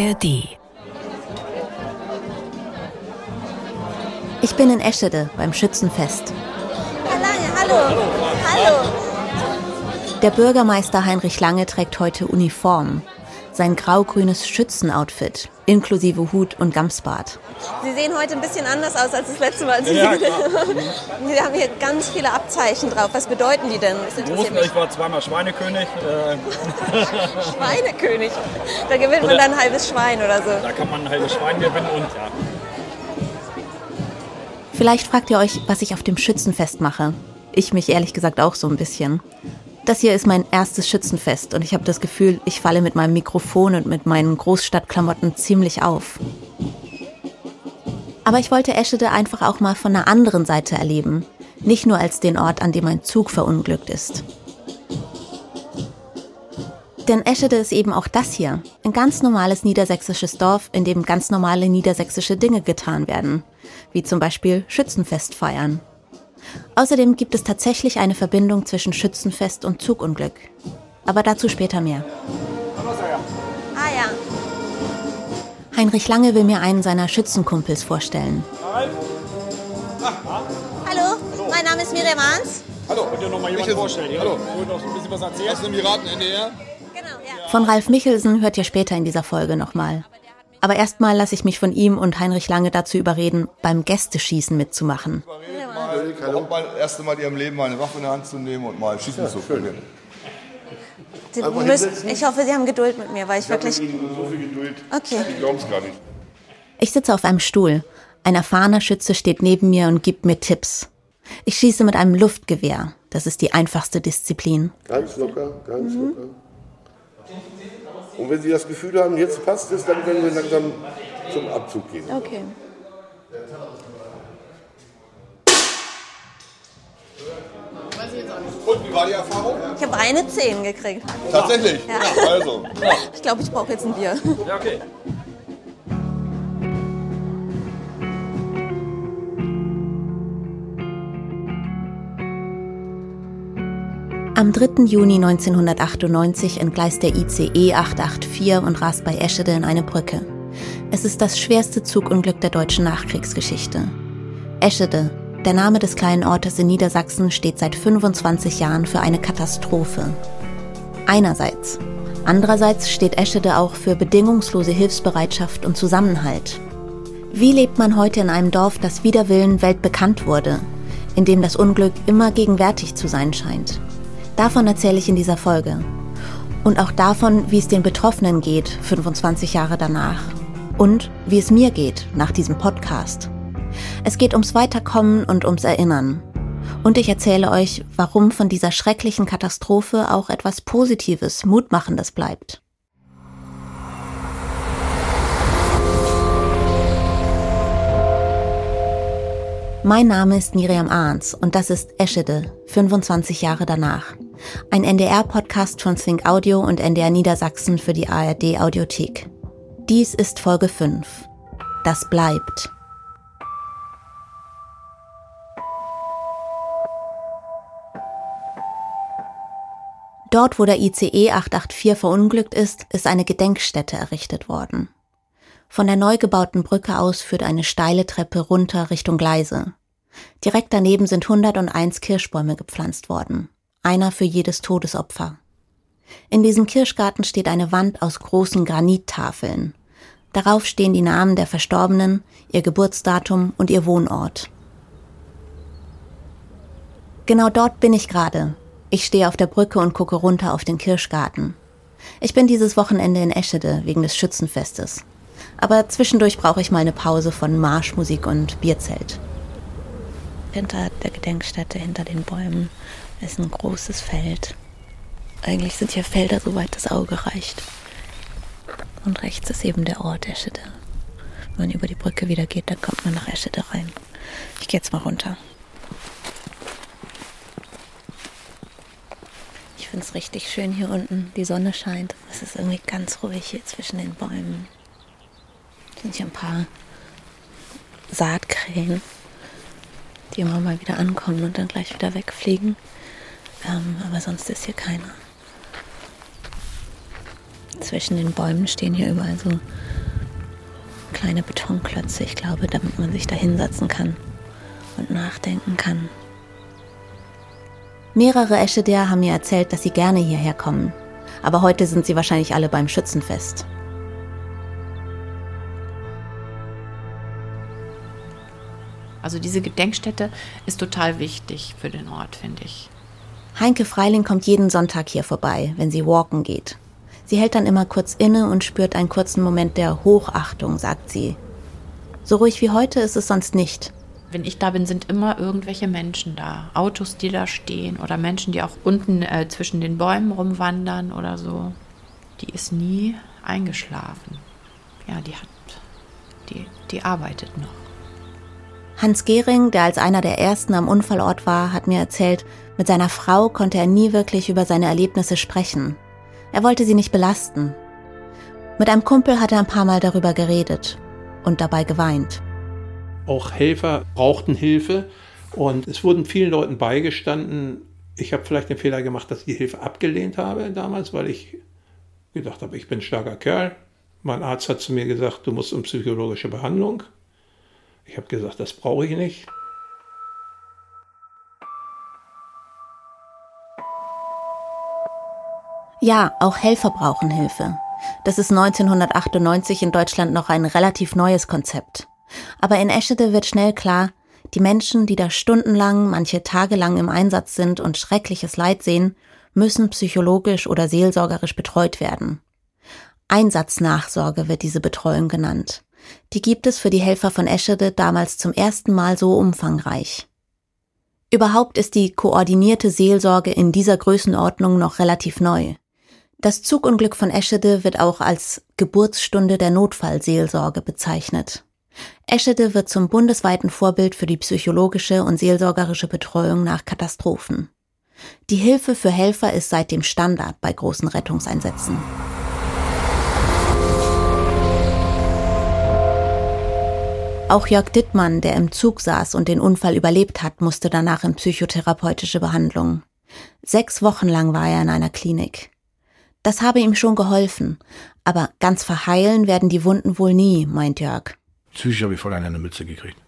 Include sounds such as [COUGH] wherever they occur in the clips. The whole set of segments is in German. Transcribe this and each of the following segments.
ARD. Ich bin in Eschede beim Schützenfest. Hallo. Hallo. Der Bürgermeister Heinrich Lange trägt heute Uniform. Sein grau-grünes Schützenoutfit, inklusive Hut und Gamsbart. Sie sehen heute ein bisschen anders aus als das letzte Mal. Sie, Ja, [LAUGHS] Sie haben hier ganz viele Abzeichen drauf. Was bedeuten die denn? Das interessiert Großen, mich. ich war zweimal Schweinekönig. Äh, [LAUGHS] Schweinekönig. Da gewinnt man dann ein halbes Schwein oder so. da kann man ein halbes Schwein gewinnen und ja. Vielleicht fragt ihr euch, was ich auf dem Schützenfest mache. Ich mich ehrlich gesagt auch so ein bisschen. Das hier ist mein erstes Schützenfest und ich habe das Gefühl, ich falle mit meinem Mikrofon und mit meinen Großstadtklamotten ziemlich auf. Aber ich wollte Eschede einfach auch mal von einer anderen Seite erleben. Nicht nur als den Ort, an dem ein Zug verunglückt ist. Denn Eschede ist eben auch das hier. Ein ganz normales niedersächsisches Dorf, in dem ganz normale niedersächsische Dinge getan werden. Wie zum Beispiel Schützenfest feiern. Außerdem gibt es tatsächlich eine Verbindung zwischen Schützenfest und Zugunglück. Aber dazu später mehr. Ah ja. Heinrich Lange will mir einen seiner Schützenkumpels vorstellen. Hallo, mein Name ist Miriam Ahns. Hallo, könnt ihr noch mal jemanden vorstellen? Hallo. Wollt noch ein bisschen was erzählen? Aus dem Piraten NDR? Genau, ja. Von Ralf Michelsen hört ihr später in dieser Folge nochmal. Aber erstmal lasse ich mich von ihm und Heinrich Lange dazu überreden, beim Gästeschießen mitzumachen. Überhaupt mal das erste Mal in ihrem Leben mal eine Waffe in der Hand zu nehmen und mal schießen zu können. Müssen, ich hoffe, Sie haben Geduld mit mir, weil ich Ich habe wirklich. mit Ihnen so viel Geduld. Okay. Ich glaube es gar nicht. Ich sitze auf einem Stuhl. Ein erfahrener Schütze steht neben mir und gibt mir Tipps. Ich schieße mit einem Luftgewehr. Das ist die einfachste Disziplin. Ganz locker, ganz locker. Und wenn Sie das Gefühl haben, jetzt passt es, dann können wir langsam zum Abzug gehen. Okay. Und wie war die Erfahrung? Ich habe eine 10 gekriegt. Tatsächlich? Ja. Also. [LAUGHS] Ich glaube, ich brauche jetzt ein Bier. Ja, okay. Am 3. Juni 1998 entgleist der ICE 884 und rast bei Eschede in eine Brücke. Es ist das schwerste Zugunglück der deutschen Nachkriegsgeschichte. Eschede, der Name des kleinen Ortes in Niedersachsen, steht seit 25 Jahren für eine Katastrophe. Einerseits. Andererseits steht Eschede auch für bedingungslose Hilfsbereitschaft und Zusammenhalt. Wie lebt man heute in einem Dorf, das wider Willen weltbekannt wurde, in dem das Unglück immer gegenwärtig zu sein scheint? Davon erzähle ich in dieser Folge. Und auch davon, wie es den Betroffenen geht, 25 Jahre danach. Und wie es mir geht nach diesem Podcast. Es geht ums Weiterkommen und ums Erinnern. Und ich erzähle euch, warum von dieser schrecklichen Katastrophe auch etwas Positives, Mutmachendes bleibt. Mein Name ist Miriam Ahns und das ist Eschede, 25 Jahre danach. Ein NDR-Podcast von Think Audio und NDR Niedersachsen für die ARD Audiothek. Dies ist Folge 5. Das bleibt. Dort, wo der ICE 884 verunglückt ist, ist eine Gedenkstätte errichtet worden. Von der neu gebauten Brücke aus führt eine steile Treppe runter Richtung Gleise. Direkt daneben sind 101 Kirschbäume gepflanzt worden. Einer für jedes Todesopfer. In diesem Kirschgarten steht eine Wand aus großen Granittafeln. Darauf stehen die Namen der Verstorbenen, ihr Geburtsdatum und ihr Wohnort. Genau dort bin ich gerade. Ich stehe auf der Brücke und gucke runter auf den Kirschgarten. Ich bin dieses Wochenende in Eschede wegen des Schützenfestes. Aber zwischendurch brauche ich mal eine Pause von Marschmusik und Bierzelt. Hinter der Gedenkstätte, hinter den Bäumen, ist ein großes Feld. Eigentlich sind hier Felder, soweit das Auge reicht. Und rechts ist eben der Ort Eschede. Wenn man über die Brücke wieder geht, dann kommt man nach Eschede rein. Ich gehe jetzt mal runter. Ich finde es richtig schön hier unten. Die Sonne scheint. Es ist irgendwie ganz ruhig hier zwischen den Bäumen. Sind hier ein paar Saatkrähen, die immer mal wieder ankommen und dann gleich wieder wegfliegen. Ähm, aber sonst ist hier keiner. Zwischen den Bäumen stehen hier überall so kleine Betonklötze, ich glaube, damit man sich da hinsetzen kann und nachdenken kann. Mehrere Escheder haben mir erzählt, dass sie gerne hierher kommen. Aber heute sind sie wahrscheinlich alle beim Schützenfest. Also diese Gedenkstätte ist total wichtig für den Ort, finde ich. Heinke Freiling kommt jeden Sonntag hier vorbei, wenn sie walken geht. Sie hält dann immer kurz inne und spürt einen kurzen Moment der Hochachtung, sagt sie. So ruhig wie heute ist es sonst nicht. Wenn ich da bin, sind immer irgendwelche Menschen da. Autos, die da stehen oder Menschen, die auch unten äh, zwischen den Bäumen rumwandern oder so. Die ist nie eingeschlafen. Ja, die hat, die, die arbeitet noch. Hans Gehring, der als einer der ersten am Unfallort war, hat mir erzählt, mit seiner Frau konnte er nie wirklich über seine Erlebnisse sprechen. Er wollte sie nicht belasten. Mit einem Kumpel hat er ein paar Mal darüber geredet und dabei geweint. Auch Helfer brauchten Hilfe und es wurden vielen Leuten beigestanden. Ich habe vielleicht den Fehler gemacht, dass ich die Hilfe abgelehnt habe damals, weil ich gedacht habe, ich bin ein starker Kerl. Mein Arzt hat zu mir gesagt, du musst um psychologische Behandlung. Ich habe gesagt, das brauche ich nicht. Ja, auch Helfer brauchen Hilfe. Das ist 1998 in Deutschland noch ein relativ neues Konzept. Aber in Eschede wird schnell klar, die Menschen, die da stundenlang, manche tagelang im Einsatz sind und schreckliches Leid sehen, müssen psychologisch oder seelsorgerisch betreut werden. Einsatznachsorge wird diese Betreuung genannt. Die gibt es für die Helfer von Eschede damals zum ersten Mal so umfangreich. Überhaupt ist die koordinierte Seelsorge in dieser Größenordnung noch relativ neu. Das Zugunglück von Eschede wird auch als Geburtsstunde der Notfallseelsorge bezeichnet. Eschede wird zum bundesweiten Vorbild für die psychologische und seelsorgerische Betreuung nach Katastrophen. Die Hilfe für Helfer ist seitdem Standard bei großen Rettungseinsätzen. Auch Jörg Dittmann, der im Zug saß und den Unfall überlebt hat, musste danach in psychotherapeutische Behandlung. Sechs Wochen lang war er in einer Klinik. Das habe ihm schon geholfen, aber ganz verheilen werden die Wunden wohl nie, meint Jörg. Psychisch habe ich voll eine Mütze gekriegt.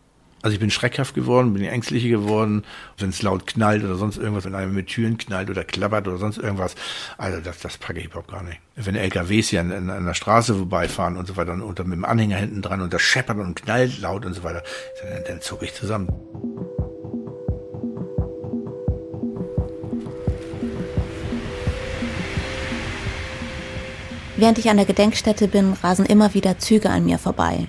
Also ich bin schreckhaft geworden, bin ängstlicher geworden, wenn es laut knallt oder sonst irgendwas, wenn einer mit Türen knallt oder klappert oder sonst irgendwas. Also das, das packe ich überhaupt gar nicht. Wenn LKWs hier an, an, an der Straße vorbeifahren und so weiter und, und mit dem Anhänger hinten dran und das scheppert und knallt laut und so weiter, dann, dann zucke ich zusammen. Während ich an der Gedenkstätte bin, rasen immer wieder Züge an mir vorbei.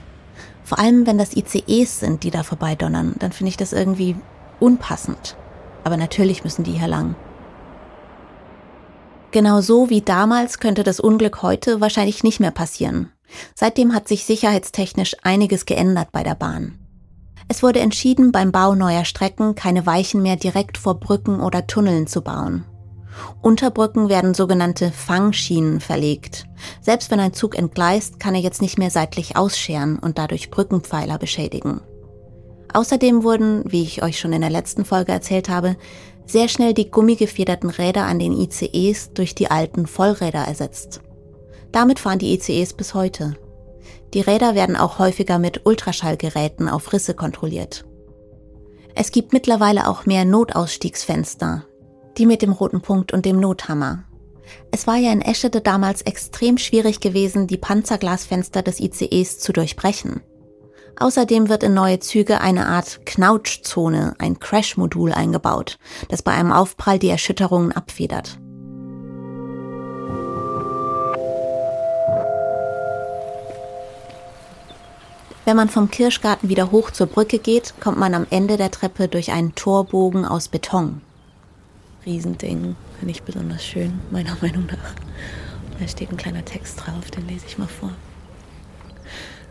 Vor allem, wenn das ICEs sind, die da vorbeidonnern, dann finde ich das irgendwie unpassend. Aber natürlich müssen die hier lang. Genau so wie damals könnte das Unglück heute wahrscheinlich nicht mehr passieren. Seitdem hat sich sicherheitstechnisch einiges geändert bei der Bahn. Es wurde entschieden, beim Bau neuer Strecken keine Weichen mehr direkt vor Brücken oder Tunneln zu bauen. Unter Brücken werden sogenannte Fangschienen verlegt. Selbst wenn ein Zug entgleist, kann er jetzt nicht mehr seitlich ausscheren und dadurch Brückenpfeiler beschädigen. Außerdem wurden, wie ich euch schon in der letzten Folge erzählt habe, sehr schnell die gummigefederten Räder an den ICEs durch die alten Vollräder ersetzt. Damit fahren die ICEs bis heute. Die Räder werden auch häufiger mit Ultraschallgeräten auf Risse kontrolliert. Es gibt mittlerweile auch mehr Notausstiegsfenster, die mit dem roten Punkt und dem Nothammer. Es war ja in Eschede damals extrem schwierig gewesen, die Panzerglasfenster des ICEs zu durchbrechen. Außerdem wird in neue Züge eine Art Knautschzone, ein Crash-Modul eingebaut, das bei einem Aufprall die Erschütterungen abfedert. Wenn man vom Kirschgarten wieder hoch zur Brücke geht, kommt man am Ende der Treppe durch einen Torbogen aus Beton. Riesending. Finde ich besonders schön, meiner [LAUGHS] Meinung nach. Da steht ein kleiner Text drauf, den lese ich mal vor.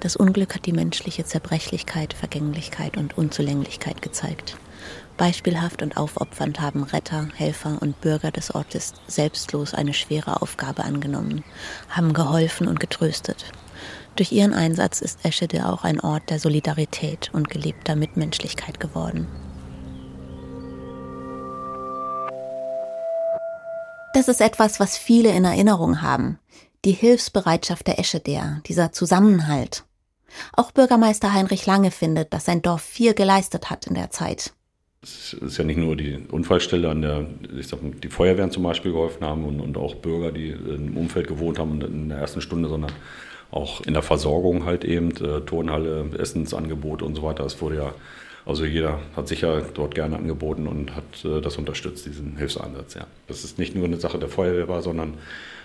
Das Unglück hat die menschliche Zerbrechlichkeit, Vergänglichkeit und Unzulänglichkeit gezeigt. Beispielhaft und aufopfernd haben Retter, Helfer und Bürger des Ortes selbstlos eine schwere Aufgabe angenommen, haben geholfen und getröstet. Durch ihren Einsatz ist Eschede auch ein Ort der Solidarität und gelebter Mitmenschlichkeit geworden. Das ist etwas, was viele in Erinnerung haben. Die Hilfsbereitschaft der Escheder, dieser Zusammenhalt. Auch Bürgermeister Heinrich Lange findet, dass sein Dorf viel geleistet hat in der Zeit. Es ist ja nicht nur die Unfallstelle, an der ich sag, die Feuerwehren zum Beispiel geholfen haben und, und auch Bürger, die im Umfeld gewohnt haben in der ersten Stunde, sondern auch in der Versorgung halt eben, äh, Turnhalle, Essensangebot und so weiter. Es wurde ja, also jeder hat sich ja dort gerne angeboten und hat äh, das unterstützt, diesen Hilfseinsatz. Ja. Das ist nicht nur eine Sache der Feuerwehr war, sondern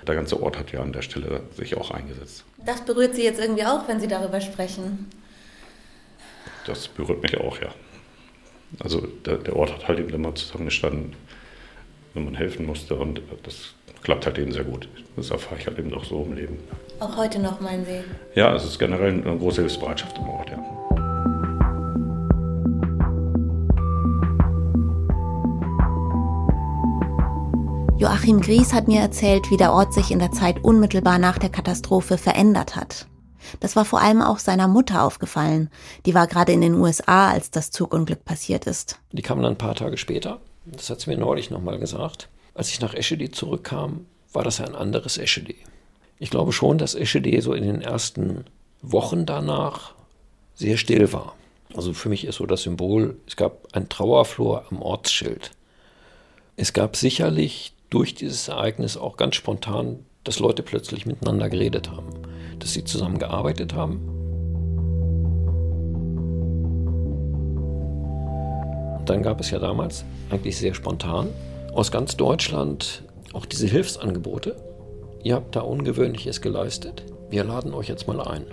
der ganze Ort hat ja an der Stelle sich auch eingesetzt. Das berührt Sie jetzt irgendwie auch, wenn Sie darüber sprechen? Das berührt mich auch, ja. Also der, der Ort hat halt eben immer zusammengestanden, wenn man helfen musste und das klappt halt eben sehr gut. Das erfahre ich halt eben auch so im Leben. Auch heute noch, meinen Sie? Ja, es ist generell eine große Hilfsbereitschaft im Ort, ja. Joachim Gries hat mir erzählt, wie der Ort sich in der Zeit unmittelbar nach der Katastrophe verändert hat. Das war vor allem auch seiner Mutter aufgefallen. Die war gerade in den USA, als das Zugunglück passiert ist. Die kam dann ein paar Tage später. Das hat sie mir neulich nochmal gesagt. Als ich nach Eschede zurückkam, war das ein anderes Eschede. Ich glaube schon, dass Eschede so in den ersten Wochen danach sehr still war. Also für mich ist so das Symbol, es gab ein Trauerflor am Ortsschild. Es gab sicherlich durch dieses Ereignis auch ganz spontan, dass Leute plötzlich miteinander geredet haben, dass sie zusammen gearbeitet haben. Und dann gab es ja damals eigentlich sehr spontan aus ganz Deutschland auch diese Hilfsangebote. Ihr habt da Ungewöhnliches geleistet. Wir laden euch jetzt mal ein.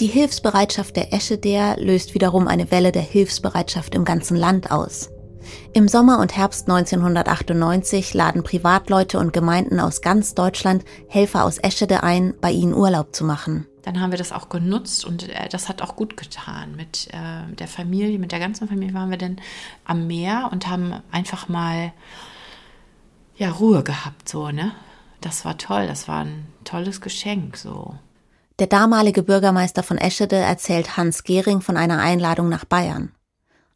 Die Hilfsbereitschaft der Escheder löst wiederum eine Welle der Hilfsbereitschaft im ganzen Land aus. Im Sommer und Herbst 1998 laden Privatleute und Gemeinden aus ganz Deutschland Helfer aus Eschede ein, bei ihnen Urlaub zu machen. Dann haben wir das auch genutzt und äh, das hat auch gut getan. Mit äh, der Familie, mit der ganzen Familie waren wir dann am Meer und haben einfach mal ja, Ruhe gehabt, so, ne? Das war toll, das war ein tolles Geschenk, so. Der damalige Bürgermeister von Eschede erzählt Hans Gehring von einer Einladung nach Bayern.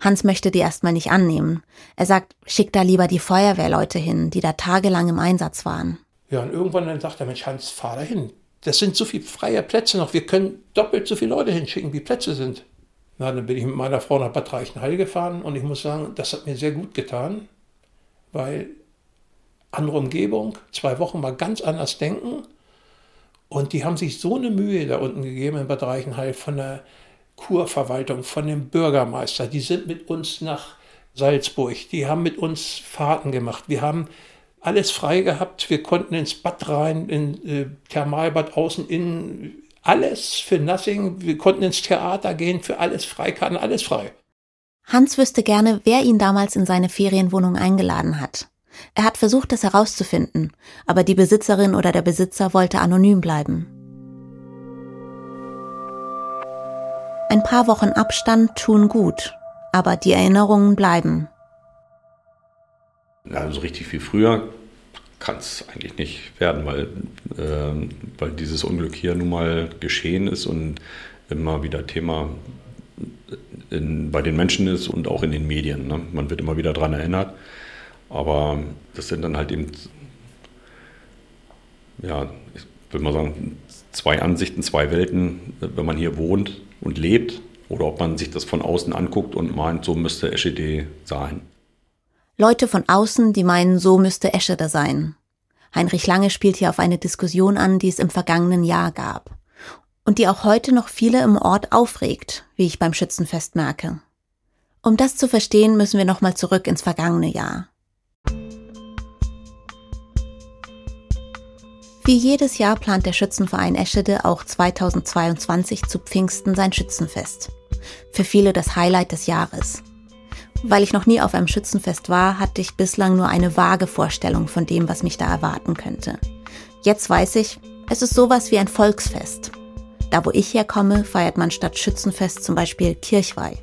Hans möchte die erstmal nicht annehmen. Er sagt, schick da lieber die Feuerwehrleute hin, die da tagelang im Einsatz waren. Ja, und irgendwann dann sagt er, Mensch, Hans, fahr da hin. Das sind so viele freie Plätze noch. Wir können doppelt so viele Leute hinschicken, wie Plätze sind. Na, dann bin ich mit meiner Frau nach Bad Reichenhall gefahren und ich muss sagen, das hat mir sehr gut getan, weil andere Umgebung, zwei Wochen mal ganz anders denken. Und die haben sich so eine Mühe da unten gegeben in Bad Reichenhall von der Kurverwaltung, von dem Bürgermeister. Die sind mit uns nach Salzburg. Die haben mit uns Fahrten gemacht. Wir haben alles frei gehabt. Wir konnten ins Bad rein, in äh, Thermalbad außen, innen. Alles für nothing. Wir konnten ins Theater gehen, für alles Freikarten, alles frei. Hans wüsste gerne, wer ihn damals in seine Ferienwohnung eingeladen hat. Er hat versucht, das herauszufinden, aber die Besitzerin oder der Besitzer wollte anonym bleiben. Ein paar Wochen Abstand tun gut, aber die Erinnerungen bleiben. Also richtig viel früher kann es eigentlich nicht werden, weil, äh, weil dieses Unglück hier nun mal geschehen ist und immer wieder Thema in, bei den Menschen ist und auch in den Medien. Ne? Man wird immer wieder daran erinnert. Aber das sind dann halt eben, ja, ich würde mal sagen, zwei Ansichten, zwei Welten, wenn man hier wohnt und lebt oder ob man sich das von außen anguckt und meint, so müsste Eschede sein. Leute von außen, die meinen, so müsste Eschede sein. Heinrich Lange spielt hier auf eine Diskussion an, die es im vergangenen Jahr gab. Und die auch heute noch viele im Ort aufregt, wie ich beim Schützenfest merke. Um das zu verstehen, müssen wir nochmal zurück ins vergangene Jahr. Wie jedes Jahr plant der Schützenverein Eschede auch 2022 zu Pfingsten sein Schützenfest. Für viele das Highlight des Jahres. Weil ich noch nie auf einem Schützenfest war, hatte ich bislang nur eine vage Vorstellung von dem, was mich da erwarten könnte. Jetzt weiß ich, es ist sowas wie ein Volksfest. Da, wo ich herkomme, feiert man statt Schützenfest zum Beispiel Kirchweih.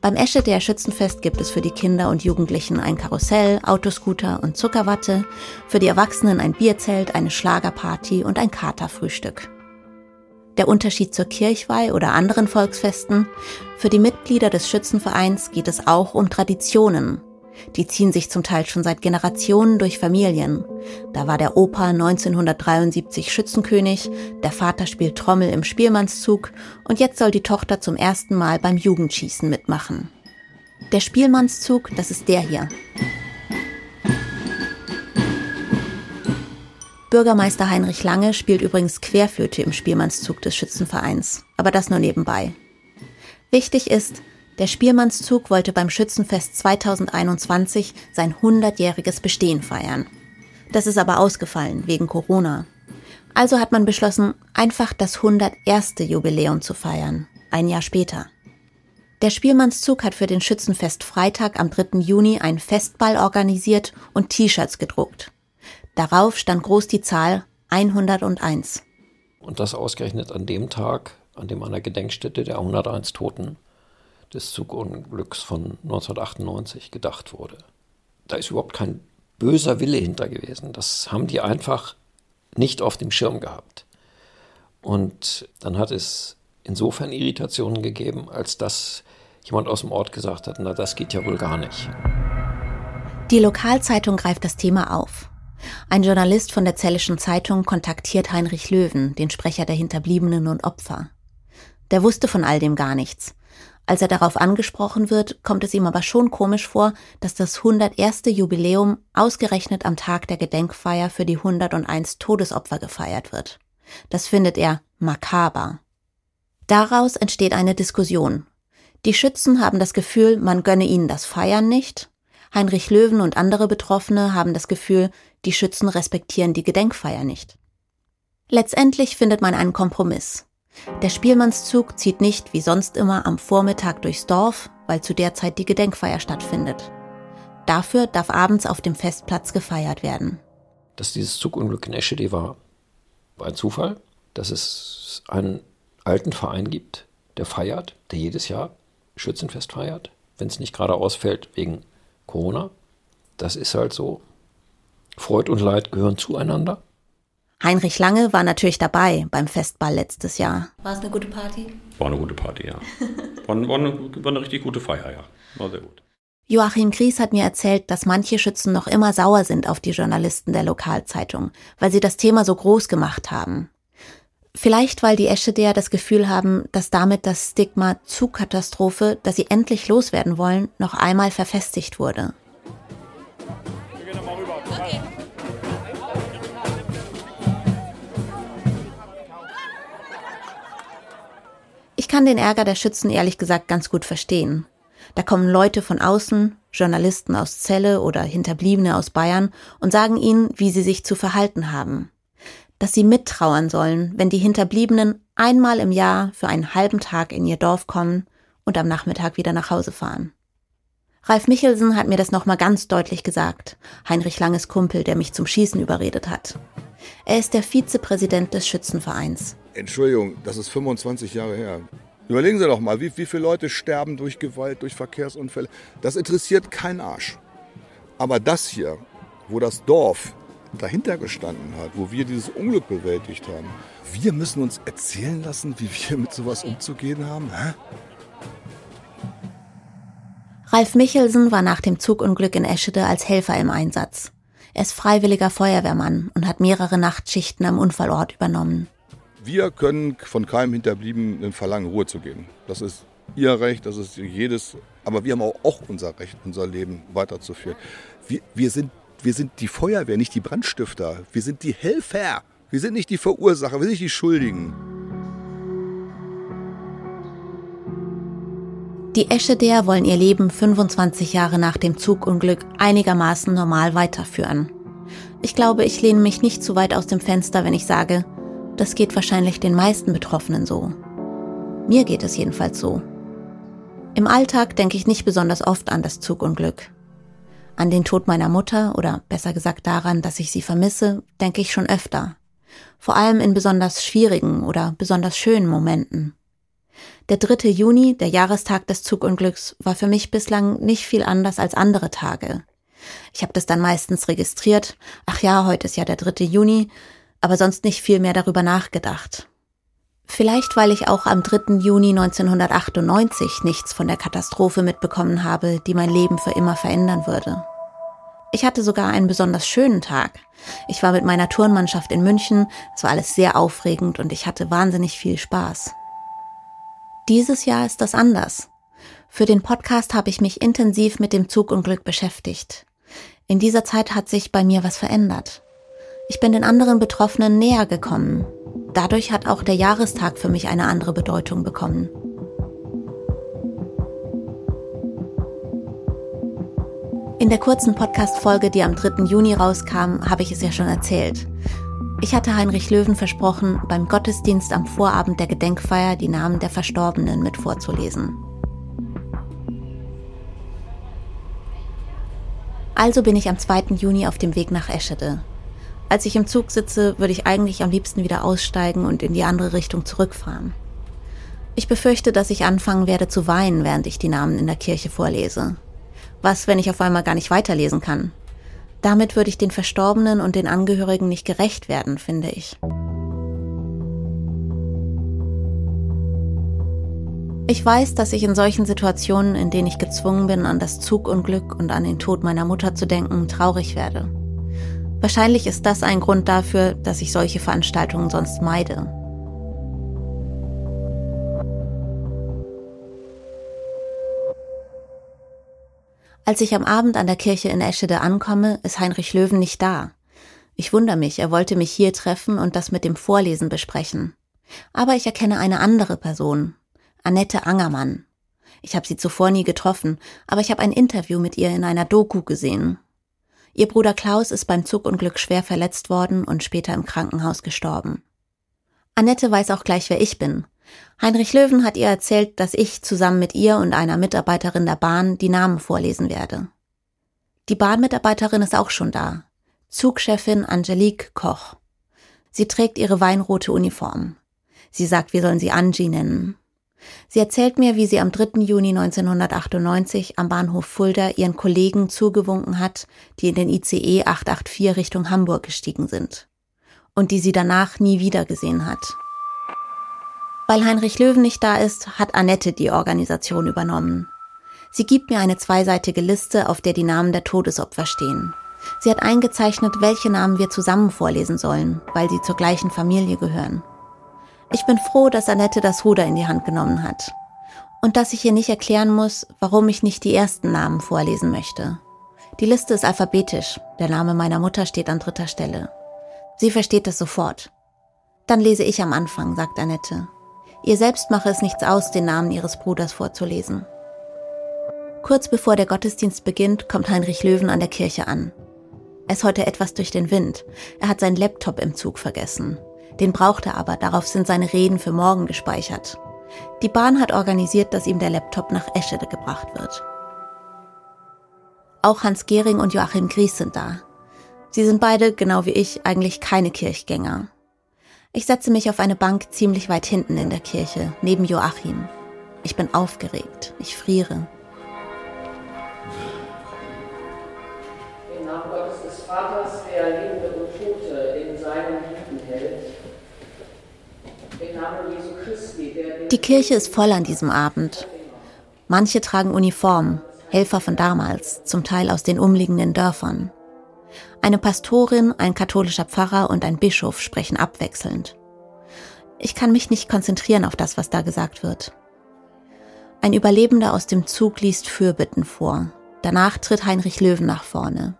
Beim Esche der Schützenfest gibt es für die Kinder und Jugendlichen ein Karussell, Autoscooter und Zuckerwatte, für die Erwachsenen ein Bierzelt, eine Schlagerparty und ein Katerfrühstück. Der Unterschied zur Kirchweih oder anderen Volksfesten, für die Mitglieder des Schützenvereins geht es auch um Traditionen. Die ziehen sich zum Teil schon seit Generationen durch Familien. Da war der Opa 1973 Schützenkönig, der Vater spielt Trommel im Spielmannszug und jetzt soll die Tochter zum ersten Mal beim Jugendschießen mitmachen. Der Spielmannszug, das ist der hier. Bürgermeister Heinrich Lange spielt übrigens Querflöte im Spielmannszug des Schützenvereins, aber das nur nebenbei. Wichtig ist, der Spielmannszug wollte beim Schützenfest 2021 sein 100-jähriges Bestehen feiern. Das ist aber ausgefallen wegen Corona. Also hat man beschlossen, einfach das 101. Jubiläum zu feiern, ein Jahr später. Der Spielmannszug hat für den Schützenfest Freitag am 3. Juni einen Festball organisiert und T-Shirts gedruckt. Darauf stand groß die Zahl 101. Und das ausgerechnet an dem Tag, an dem an der Gedenkstätte der 101 Toten des Zugunglücks von 1998 gedacht wurde. Da ist überhaupt kein böser Wille hinter gewesen. Das haben die einfach nicht auf dem Schirm gehabt. Und dann hat es insofern Irritationen gegeben, als dass jemand aus dem Ort gesagt hat, na das geht ja wohl gar nicht. Die Lokalzeitung greift das Thema auf. Ein Journalist von der Zellischen Zeitung kontaktiert Heinrich Löwen, den Sprecher der Hinterbliebenen und Opfer. Der wusste von all dem gar nichts. Als er darauf angesprochen wird, kommt es ihm aber schon komisch vor, dass das 101. Jubiläum ausgerechnet am Tag der Gedenkfeier für die 101 Todesopfer gefeiert wird. Das findet er makaber. Daraus entsteht eine Diskussion. Die Schützen haben das Gefühl, man gönne ihnen das Feiern nicht. Heinrich Löwen und andere Betroffene haben das Gefühl, die Schützen respektieren die Gedenkfeier nicht. Letztendlich findet man einen Kompromiss. Der Spielmannszug zieht nicht wie sonst immer am Vormittag durchs Dorf, weil zu der Zeit die Gedenkfeier stattfindet. Dafür darf abends auf dem Festplatz gefeiert werden. Dass dieses Zugunglück in Eschede war, war ein Zufall. Dass es einen alten Verein gibt, der feiert, der jedes Jahr Schützenfest feiert, wenn es nicht gerade ausfällt wegen Corona. Das ist halt so. Freud und Leid gehören zueinander. Heinrich Lange war natürlich dabei beim Festball letztes Jahr. War es eine gute Party? War eine gute Party, ja. War, war, eine, war eine richtig gute Feier, ja. War sehr gut. Joachim Gries hat mir erzählt, dass manche Schützen noch immer sauer sind auf die Journalisten der Lokalzeitung, weil sie das Thema so groß gemacht haben. Vielleicht, weil die Eschedeer das Gefühl haben, dass damit das Stigma Zugkatastrophe, das sie endlich loswerden wollen, noch einmal verfestigt wurde. Ich kann den Ärger der Schützen ehrlich gesagt ganz gut verstehen. Da kommen Leute von außen, Journalisten aus Celle oder Hinterbliebene aus Bayern und sagen ihnen, wie sie sich zu verhalten haben. Dass sie mittrauern sollen, wenn die Hinterbliebenen einmal im Jahr für einen halben Tag in ihr Dorf kommen und am Nachmittag wieder nach Hause fahren. Ralf Michelsen hat mir das nochmal ganz deutlich gesagt, Heinrich Langes Kumpel, der mich zum Schießen überredet hat. Er ist der Vizepräsident des Schützenvereins. Entschuldigung, das ist 25 Jahre her. Überlegen Sie doch mal, wie, wie viele Leute sterben durch Gewalt, durch Verkehrsunfälle. Das interessiert keinen Arsch. Aber das hier, wo das Dorf dahinter gestanden hat, wo wir dieses Unglück bewältigt haben, wir müssen uns erzählen lassen, wie wir mit sowas umzugehen haben. Hä? Ralf Michelsen war nach dem Zugunglück in Eschede als Helfer im Einsatz. Er ist freiwilliger Feuerwehrmann und hat mehrere Nachtschichten am Unfallort übernommen. Wir können von keinem Hinterbliebenen verlangen, Ruhe zu geben. Das ist ihr Recht, das ist jedes. Aber wir haben auch, unser Recht, unser Leben weiterzuführen. Wir, wir, sind, wir sind die Feuerwehr, nicht die Brandstifter. Wir sind die Helfer. Wir sind nicht die Verursacher, wir sind nicht die Schuldigen. Die Escheder wollen ihr Leben 25 Jahre nach dem Zugunglück einigermaßen normal weiterführen. Ich glaube, ich lehne mich nicht zu weit aus dem Fenster, wenn ich sage, das geht wahrscheinlich den meisten Betroffenen so. Mir geht es jedenfalls so. Im Alltag denke ich nicht besonders oft an das Zugunglück. An den Tod meiner Mutter oder besser gesagt daran, dass ich sie vermisse, denke ich schon öfter. Vor allem in besonders schwierigen oder besonders schönen Momenten. Der 3. Juni, der Jahrestag des Zugunglücks, war für mich bislang nicht viel anders als andere Tage. Ich habe das dann meistens registriert. Ach ja, heute ist ja der 3. Juni, aber sonst nicht viel mehr darüber nachgedacht. Vielleicht weil ich auch am 3. Juni 1998 nichts von der Katastrophe mitbekommen habe, die mein Leben für immer verändern würde. Ich hatte sogar einen besonders schönen Tag. Ich war mit meiner Turnmannschaft in München, es war alles sehr aufregend und ich hatte wahnsinnig viel Spaß. Dieses Jahr ist das anders. Für den Podcast habe ich mich intensiv mit dem Zugunglück beschäftigt. In dieser Zeit hat sich bei mir was verändert. Ich bin den anderen Betroffenen näher gekommen. Dadurch hat auch der Jahrestag für mich eine andere Bedeutung bekommen. In der kurzen Podcast-Folge, die am 3. Juni rauskam, habe ich es ja schon erzählt. Ich hatte Heinrich Löwen versprochen, beim Gottesdienst am Vorabend der Gedenkfeier die Namen der Verstorbenen mit vorzulesen. Also bin ich am 2. Juni auf dem Weg nach Eschede. Als ich im Zug sitze, würde ich eigentlich am liebsten wieder aussteigen und in die andere Richtung zurückfahren. Ich befürchte, dass ich anfangen werde zu weinen, während ich die Namen in der Kirche vorlese. Was, wenn ich auf einmal gar nicht weiterlesen kann? Damit würde ich den Verstorbenen und den Angehörigen nicht gerecht werden, finde ich. Ich weiß, dass ich in solchen Situationen, in denen ich gezwungen bin, an das Zugunglück und an den Tod meiner Mutter zu denken, traurig werde. Wahrscheinlich ist das ein Grund dafür, dass ich solche Veranstaltungen sonst meide. Als ich am Abend an der Kirche in Eschede ankomme, ist Heinrich Löwen nicht da. Ich wundere mich, er wollte mich hier treffen und das mit dem Vorlesen besprechen. Aber ich erkenne eine andere Person, Annette Angermann. Ich habe sie zuvor nie getroffen, aber ich habe ein Interview mit ihr in einer Doku gesehen. Ihr Bruder Klaus ist beim Zugunglück schwer verletzt worden und später im Krankenhaus gestorben. Annette weiß auch gleich, wer ich bin. Heinrich Löwen hat ihr erzählt, dass ich zusammen mit ihr und einer Mitarbeiterin der Bahn die Namen vorlesen werde. Die Bahnmitarbeiterin ist auch schon da. Zugchefin Angelique Koch. Sie trägt ihre weinrote Uniform. Sie sagt, wir sollen sie Angie nennen. Sie erzählt mir, wie sie am 3. Juni 1998 am Bahnhof Fulda ihren Kollegen zugewunken hat, die in den ICE 884 Richtung Hamburg gestiegen sind. Und die sie danach nie wiedergesehen hat. Weil Heinrich Löwen nicht da ist, hat Annette die Organisation übernommen. Sie gibt mir eine zweiseitige Liste, auf der die Namen der Todesopfer stehen. Sie hat eingezeichnet, welche Namen wir zusammen vorlesen sollen, weil sie zur gleichen Familie gehören. Ich bin froh, dass Annette das Ruder in die Hand genommen hat. Und dass ich ihr nicht erklären muss, warum ich nicht die ersten Namen vorlesen möchte. Die Liste ist alphabetisch. Der Name meiner Mutter steht an dritter Stelle. Sie versteht das sofort. Dann lese ich am Anfang, sagt Annette. Ihr selbst mache es nichts aus, den Namen ihres Bruders vorzulesen. Kurz bevor der Gottesdienst beginnt, kommt Heinrich Löwen an der Kirche an. Er ist heute etwas durch den Wind. Er hat seinen Laptop im Zug vergessen. Den braucht er aber, darauf sind seine Reden für morgen gespeichert. Die Bahn hat organisiert, dass ihm der Laptop nach Eschede gebracht wird. Auch Hans Gehring und Joachim Gries sind da. Sie sind beide, genau wie ich, eigentlich keine Kirchgänger. Ich setze mich auf eine Bank ziemlich weit hinten in der Kirche, neben Joachim. Ich bin aufgeregt, ich friere. Die Kirche ist voll an diesem Abend. Manche tragen Uniformen, Helfer von damals, zum Teil aus den umliegenden Dörfern. Eine Pastorin, ein katholischer Pfarrer und ein Bischof sprechen abwechselnd. Ich kann mich nicht konzentrieren auf das, was da gesagt wird. Ein Überlebender aus dem Zug liest Fürbitten vor. Danach tritt Heinrich Löwen nach vorne.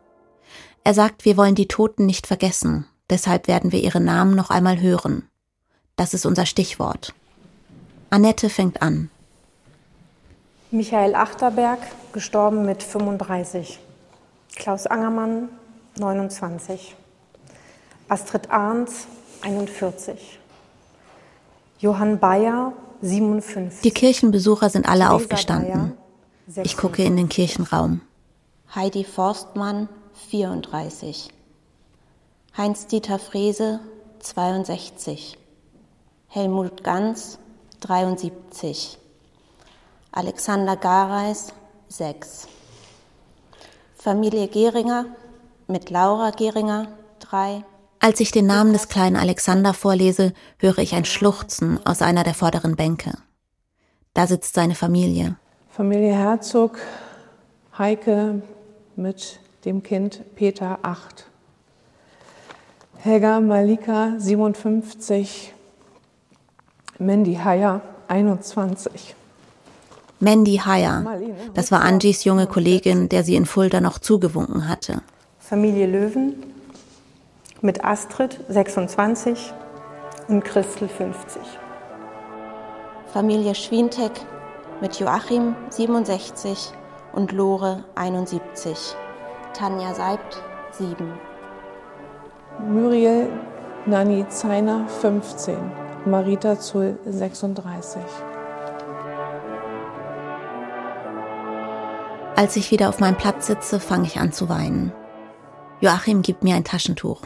Er sagt, wir wollen die Toten nicht vergessen, deshalb werden wir ihre Namen noch einmal hören. Das ist unser Stichwort. Annette fängt an. Michael Achterberg, gestorben mit 35. Klaus Angermann, 29. Astrid Arndt, 41. Johann Bayer, 57. Die Kirchenbesucher sind alle aufgestanden. Ich gucke in den Kirchenraum. Heidi Forstmann, 34. Heinz-Dieter Frese, 62. Helmut Ganz, 73. Alexander Gareis, 6. Familie Geringer mit Laura Geringer, 3. Als ich den Namen des kleinen Alexander vorlese, höre ich ein Schluchzen aus einer der vorderen Bänke. Da sitzt seine Familie. Familie Herzog, Heike mit dem Kind Peter 8. Helga Malika 57, Mandy Heyer 21. Mandy Heyer, das war Angies junge Kollegin, der sie in Fulda noch zugewunken hatte. Familie Löwen mit Astrid 26 und Christel 50. Familie Schwientek mit Joachim 67 und Lore 71. Tanja Seibt 7. Muriel Nani Zeiner 15. Marita Zull 36. Als ich wieder auf meinem Platz sitze, fange ich an zu weinen. Joachim gibt mir ein Taschentuch.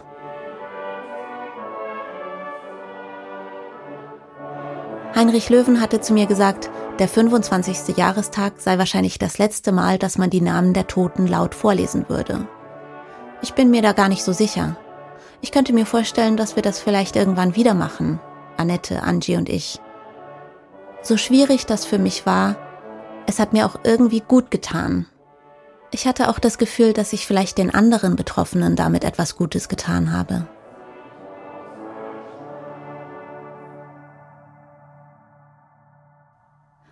Heinrich Löwen hatte zu mir gesagt, der 25. Jahrestag sei wahrscheinlich das letzte Mal, dass man die Namen der Toten laut vorlesen würde. Ich bin mir da gar nicht so sicher. Ich könnte mir vorstellen, dass wir das vielleicht irgendwann wieder machen, Annette, Angie und ich. So schwierig das für mich war, es hat mir auch irgendwie gut getan. Ich hatte auch das Gefühl, dass ich vielleicht den anderen Betroffenen damit etwas Gutes getan habe.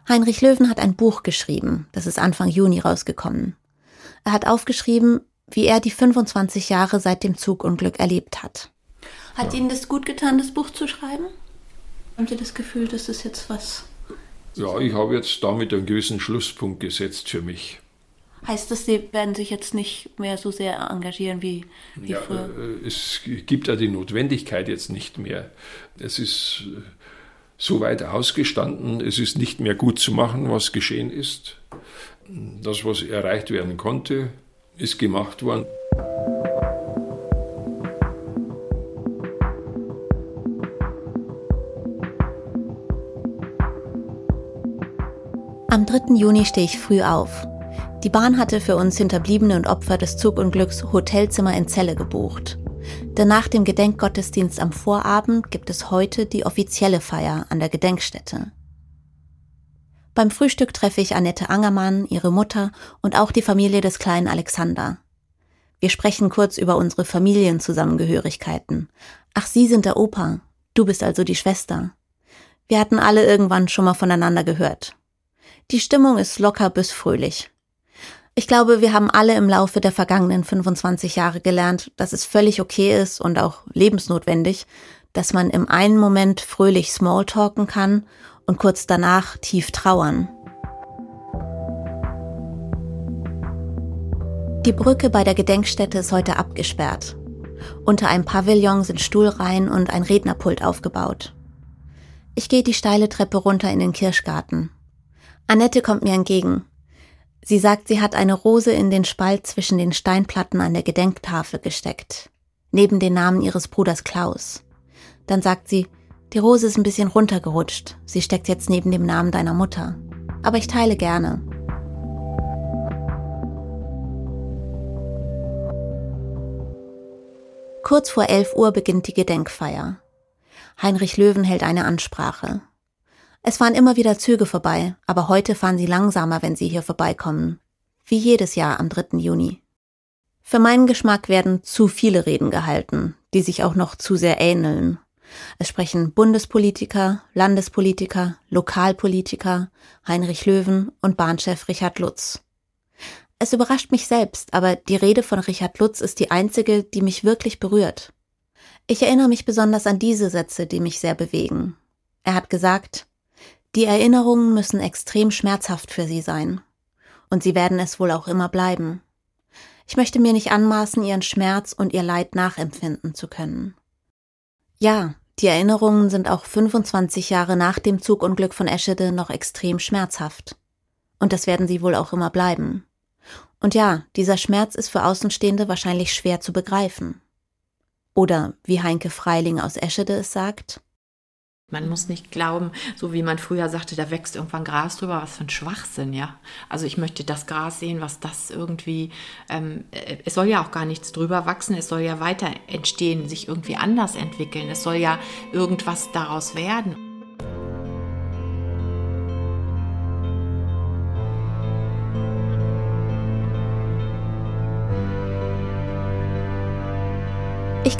Heinrich Löwen hat ein Buch geschrieben, das ist Anfang Juni rausgekommen. Er hat aufgeschrieben, wie er die 25 Jahre seit dem Zugunglück erlebt hat. Hat. Ihnen das gut getan, das Buch zu schreiben? Haben Sie das Gefühl, dass das jetzt was? Ja, ich habe jetzt damit einen gewissen Schlusspunkt gesetzt für mich. Heißt das, Sie werden sich jetzt nicht mehr so sehr engagieren wie, wie ja, früher? Äh, es gibt ja die Notwendigkeit jetzt nicht mehr. Es ist äh, so weit ausgestanden, es ist nicht mehr gut zu machen, was geschehen ist. Das, was erreicht werden konnte, ist gemacht worden. Am 3. Juni stehe ich früh auf. Die Bahn hatte für uns Hinterbliebene und Opfer des Zugunglücks Hotelzimmer in Celle gebucht. Denn nach dem Gedenkgottesdienst am Vorabend gibt es heute die offizielle Feier an der Gedenkstätte. Beim Frühstück treffe ich Annette Angermann, ihre Mutter und auch die Familie des kleinen Alexander. Wir sprechen kurz über unsere Familienzusammengehörigkeiten. Ach, Sie sind der Opa, du bist also die Schwester. Wir hatten alle irgendwann schon mal voneinander gehört. Die Stimmung ist locker bis fröhlich. Ich glaube, wir haben alle im Laufe der vergangenen 25 Jahre gelernt, dass es völlig okay ist und auch lebensnotwendig, dass man im einen Moment fröhlich Smalltalken kann und kurz danach tief trauern. Die Brücke bei der Gedenkstätte ist heute abgesperrt. Unter einem Pavillon sind Stuhlreihen und ein Rednerpult aufgebaut. Ich gehe die steile Treppe runter in den Kirschgarten. Annette kommt mir entgegen. Sie sagt, sie hat eine Rose in den Spalt zwischen den Steinplatten an der Gedenktafel gesteckt, neben den Namen ihres Bruders Klaus. Dann sagt sie, die Rose ist ein bisschen runtergerutscht, sie steckt jetzt neben dem Namen deiner Mutter. Aber ich teile gerne. Kurz vor 11 Uhr beginnt die Gedenkfeier. Heinrich Löwen hält eine Ansprache. Es fahren immer wieder Züge vorbei, aber heute fahren sie langsamer, wenn sie hier vorbeikommen. Wie jedes Jahr am 3. Juni. Für meinen Geschmack werden zu viele Reden gehalten, die sich auch noch zu sehr ähneln. Es sprechen Bundespolitiker, Landespolitiker, Lokalpolitiker, Heinrich Löwen und Bahnchef Richard Lutz. Es überrascht mich selbst, aber die Rede von Richard Lutz ist die einzige, die mich wirklich berührt. Ich erinnere mich besonders an diese Sätze, die mich sehr bewegen. Er hat gesagt, die Erinnerungen müssen extrem schmerzhaft für sie sein. Und sie werden es wohl auch immer bleiben. Ich möchte mir nicht anmaßen, ihren Schmerz und ihr Leid nachempfinden zu können. Ja, die Erinnerungen sind auch 25 Jahre nach dem Zugunglück von Eschede noch extrem schmerzhaft. Und das werden sie wohl auch immer bleiben. Und ja, dieser Schmerz ist für Außenstehende wahrscheinlich schwer zu begreifen. Oder, wie Heinke Freiling aus Eschede es sagt, Man muss nicht glauben, so wie man früher sagte, da wächst irgendwann Gras drüber, was für ein Schwachsinn, ja. Also ich möchte das Gras sehen, was das irgendwie, ähm, äh, es soll ja auch gar nichts drüber wachsen, es soll ja weiter entstehen, sich irgendwie anders entwickeln, es soll ja irgendwas daraus werden.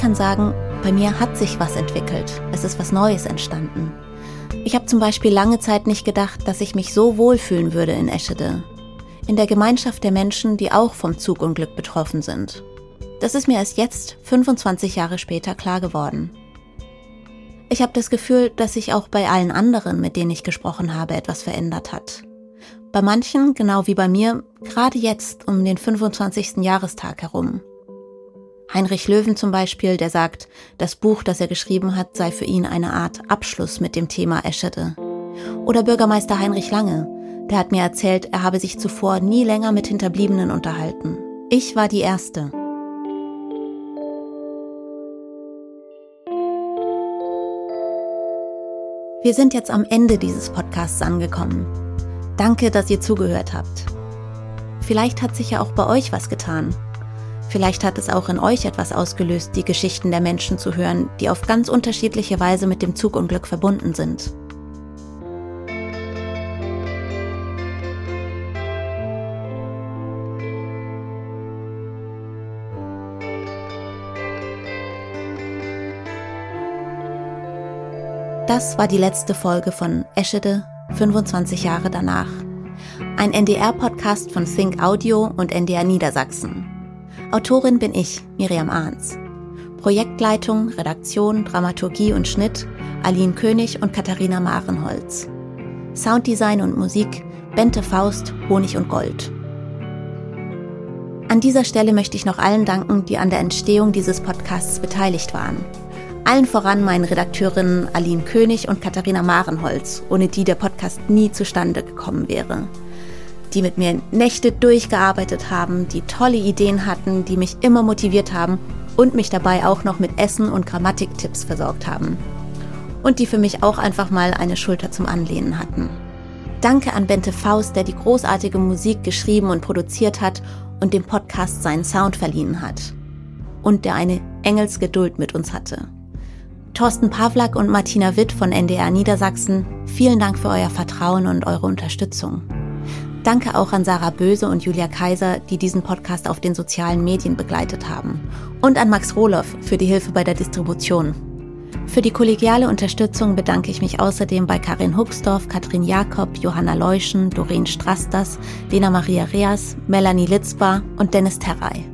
Kann sagen, bei mir hat sich was entwickelt. Es ist was Neues entstanden. Ich habe zum Beispiel lange Zeit nicht gedacht, dass ich mich so wohlfühlen würde in Eschede. In der Gemeinschaft der Menschen, die auch vom Zugunglück betroffen sind. Das ist mir erst jetzt, 25 Jahre später, klar geworden. Ich habe das Gefühl, dass sich auch bei allen anderen, mit denen ich gesprochen habe, etwas verändert hat. Bei manchen, genau wie bei mir, gerade jetzt um den 25. Jahrestag herum. Heinrich Löwen zum Beispiel, der sagt, das Buch, das er geschrieben hat, sei für ihn eine Art Abschluss mit dem Thema Eschede. Oder Bürgermeister Heinrich Lange, der hat mir erzählt, er habe sich zuvor nie länger mit Hinterbliebenen unterhalten. Ich war die Erste. Wir sind jetzt am Ende dieses Podcasts angekommen. Danke, dass ihr zugehört habt. Vielleicht hat sich ja auch bei euch was getan. Vielleicht hat es auch in euch etwas ausgelöst, die Geschichten der Menschen zu hören, die auf ganz unterschiedliche Weise mit dem Zugunglück verbunden sind. Das war die letzte Folge von Eschede, 25 Jahre danach. Ein NDR-Podcast von Think Audio und NDR Niedersachsen. Autorin bin ich, Miriam Ahns. Projektleitung, Redaktion, Dramaturgie und Schnitt Aline König und Katharina Marenholz. Sounddesign und Musik Bente Faust, Honig und Gold. An dieser Stelle möchte ich noch allen danken, die an der Entstehung dieses Podcasts beteiligt waren. Allen voran meinen Redakteurinnen Aline König und Katharina Marenholz, ohne die der Podcast nie zustande gekommen wäre die mit mir Nächte durchgearbeitet haben, die tolle Ideen hatten, die mich immer motiviert haben und mich dabei auch noch mit Essen und Grammatiktipps versorgt haben. Und die für mich auch einfach mal eine Schulter zum Anlehnen hatten. Danke an Bente Faust, der die großartige Musik geschrieben und produziert hat und dem Podcast seinen Sound verliehen hat. Und der eine Engelsgeduld mit uns hatte. Thorsten Pawlak und Martina Witt von NDR Niedersachsen, vielen Dank für euer Vertrauen und eure Unterstützung. Danke auch an Sarah Böse und Julia Kaiser, die diesen Podcast auf den sozialen Medien begleitet haben. Und an Max Rohloff für die Hilfe bei der Distribution. Für die kollegiale Unterstützung bedanke ich mich außerdem bei Karin Huxdorf, Katrin Jakob, Johanna Leuschen, Doreen Strasters, Lena Maria Reas, Melanie Litzbar und Dennis Terrey.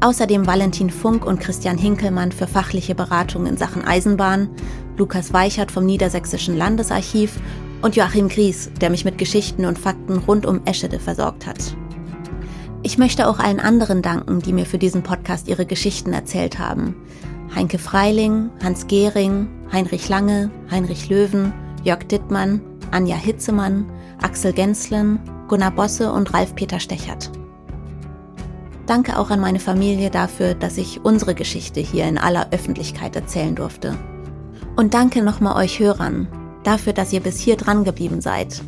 Außerdem Valentin Funk und Christian Hinkelmann für fachliche Beratung in Sachen Eisenbahn, Lukas Weichert vom Niedersächsischen Landesarchiv und Joachim Gries, der mich mit Geschichten und Fakten rund um Eschede versorgt hat. Ich möchte auch allen anderen danken, die mir für diesen Podcast ihre Geschichten erzählt haben. Heinke Freiling, Hans Gehring, Heinrich Lange, Heinrich Löwen, Jörg Dittmann, Anja Hitzemann, Axel Genslen, Gunnar Bosse und Ralf-Peter Stechert. Danke auch an meine Familie dafür, dass ich unsere Geschichte hier in aller Öffentlichkeit erzählen durfte. Und danke nochmal euch Hörern, dafür, dass ihr bis hier dran geblieben seid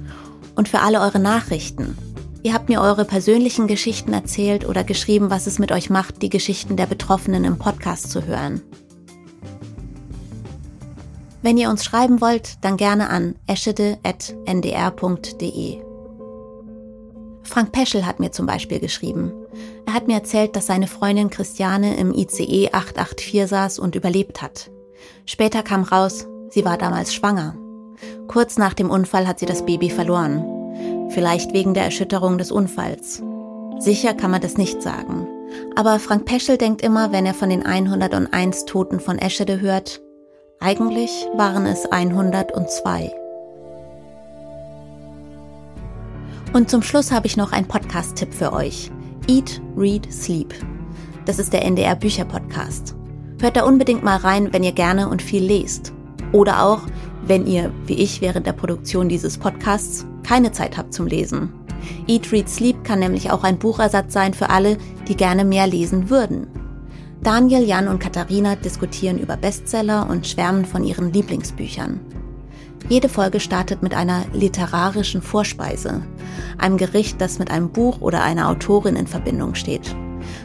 und für alle eure Nachrichten. Ihr habt mir eure persönlichen Geschichten erzählt oder geschrieben, was es mit euch macht, die Geschichten der Betroffenen im Podcast zu hören. Wenn ihr uns schreiben wollt, dann gerne an eschede.ndr.de. Frank Peschel hat mir zum Beispiel geschrieben. Er hat mir erzählt, dass seine Freundin Christiane im ICE 884 saß und überlebt hat. Später kam raus, sie war damals schwanger. Kurz nach dem Unfall hat sie das Baby verloren. Vielleicht wegen der Erschütterung des Unfalls. Sicher kann man das nicht sagen. Aber Frank Peschel denkt immer, wenn er von den 101 Toten von Eschede hört, eigentlich waren es 102. Und zum Schluss habe ich noch einen Podcast-Tipp für euch. Eat, Read, Sleep. Das ist der NDR Bücher Podcast. Hört da unbedingt mal rein, wenn ihr gerne und viel lest. Oder auch, wenn ihr, wie ich während der Produktion dieses Podcasts, keine Zeit habt zum Lesen. Eat, Read, Sleep kann nämlich auch ein Buchersatz sein für alle, die gerne mehr lesen würden. Daniel, Jan und Katharina diskutieren über Bestseller und schwärmen von ihren Lieblingsbüchern. Jede Folge startet mit einer literarischen Vorspeise, einem Gericht, das mit einem Buch oder einer Autorin in Verbindung steht.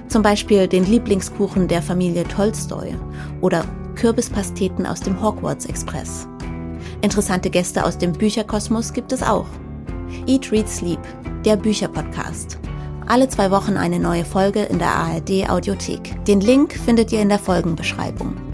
Zum Beispiel den Lieblingskuchen der Familie Tolstoi oder Kürbispasteten aus dem Hogwarts Express. Interessante Gäste aus dem Bücherkosmos gibt es auch. Eat, Read, Sleep, der Bücherpodcast. Alle zwei Wochen eine neue Folge in der ARD Audiothek. Den Link findet ihr in der Folgenbeschreibung.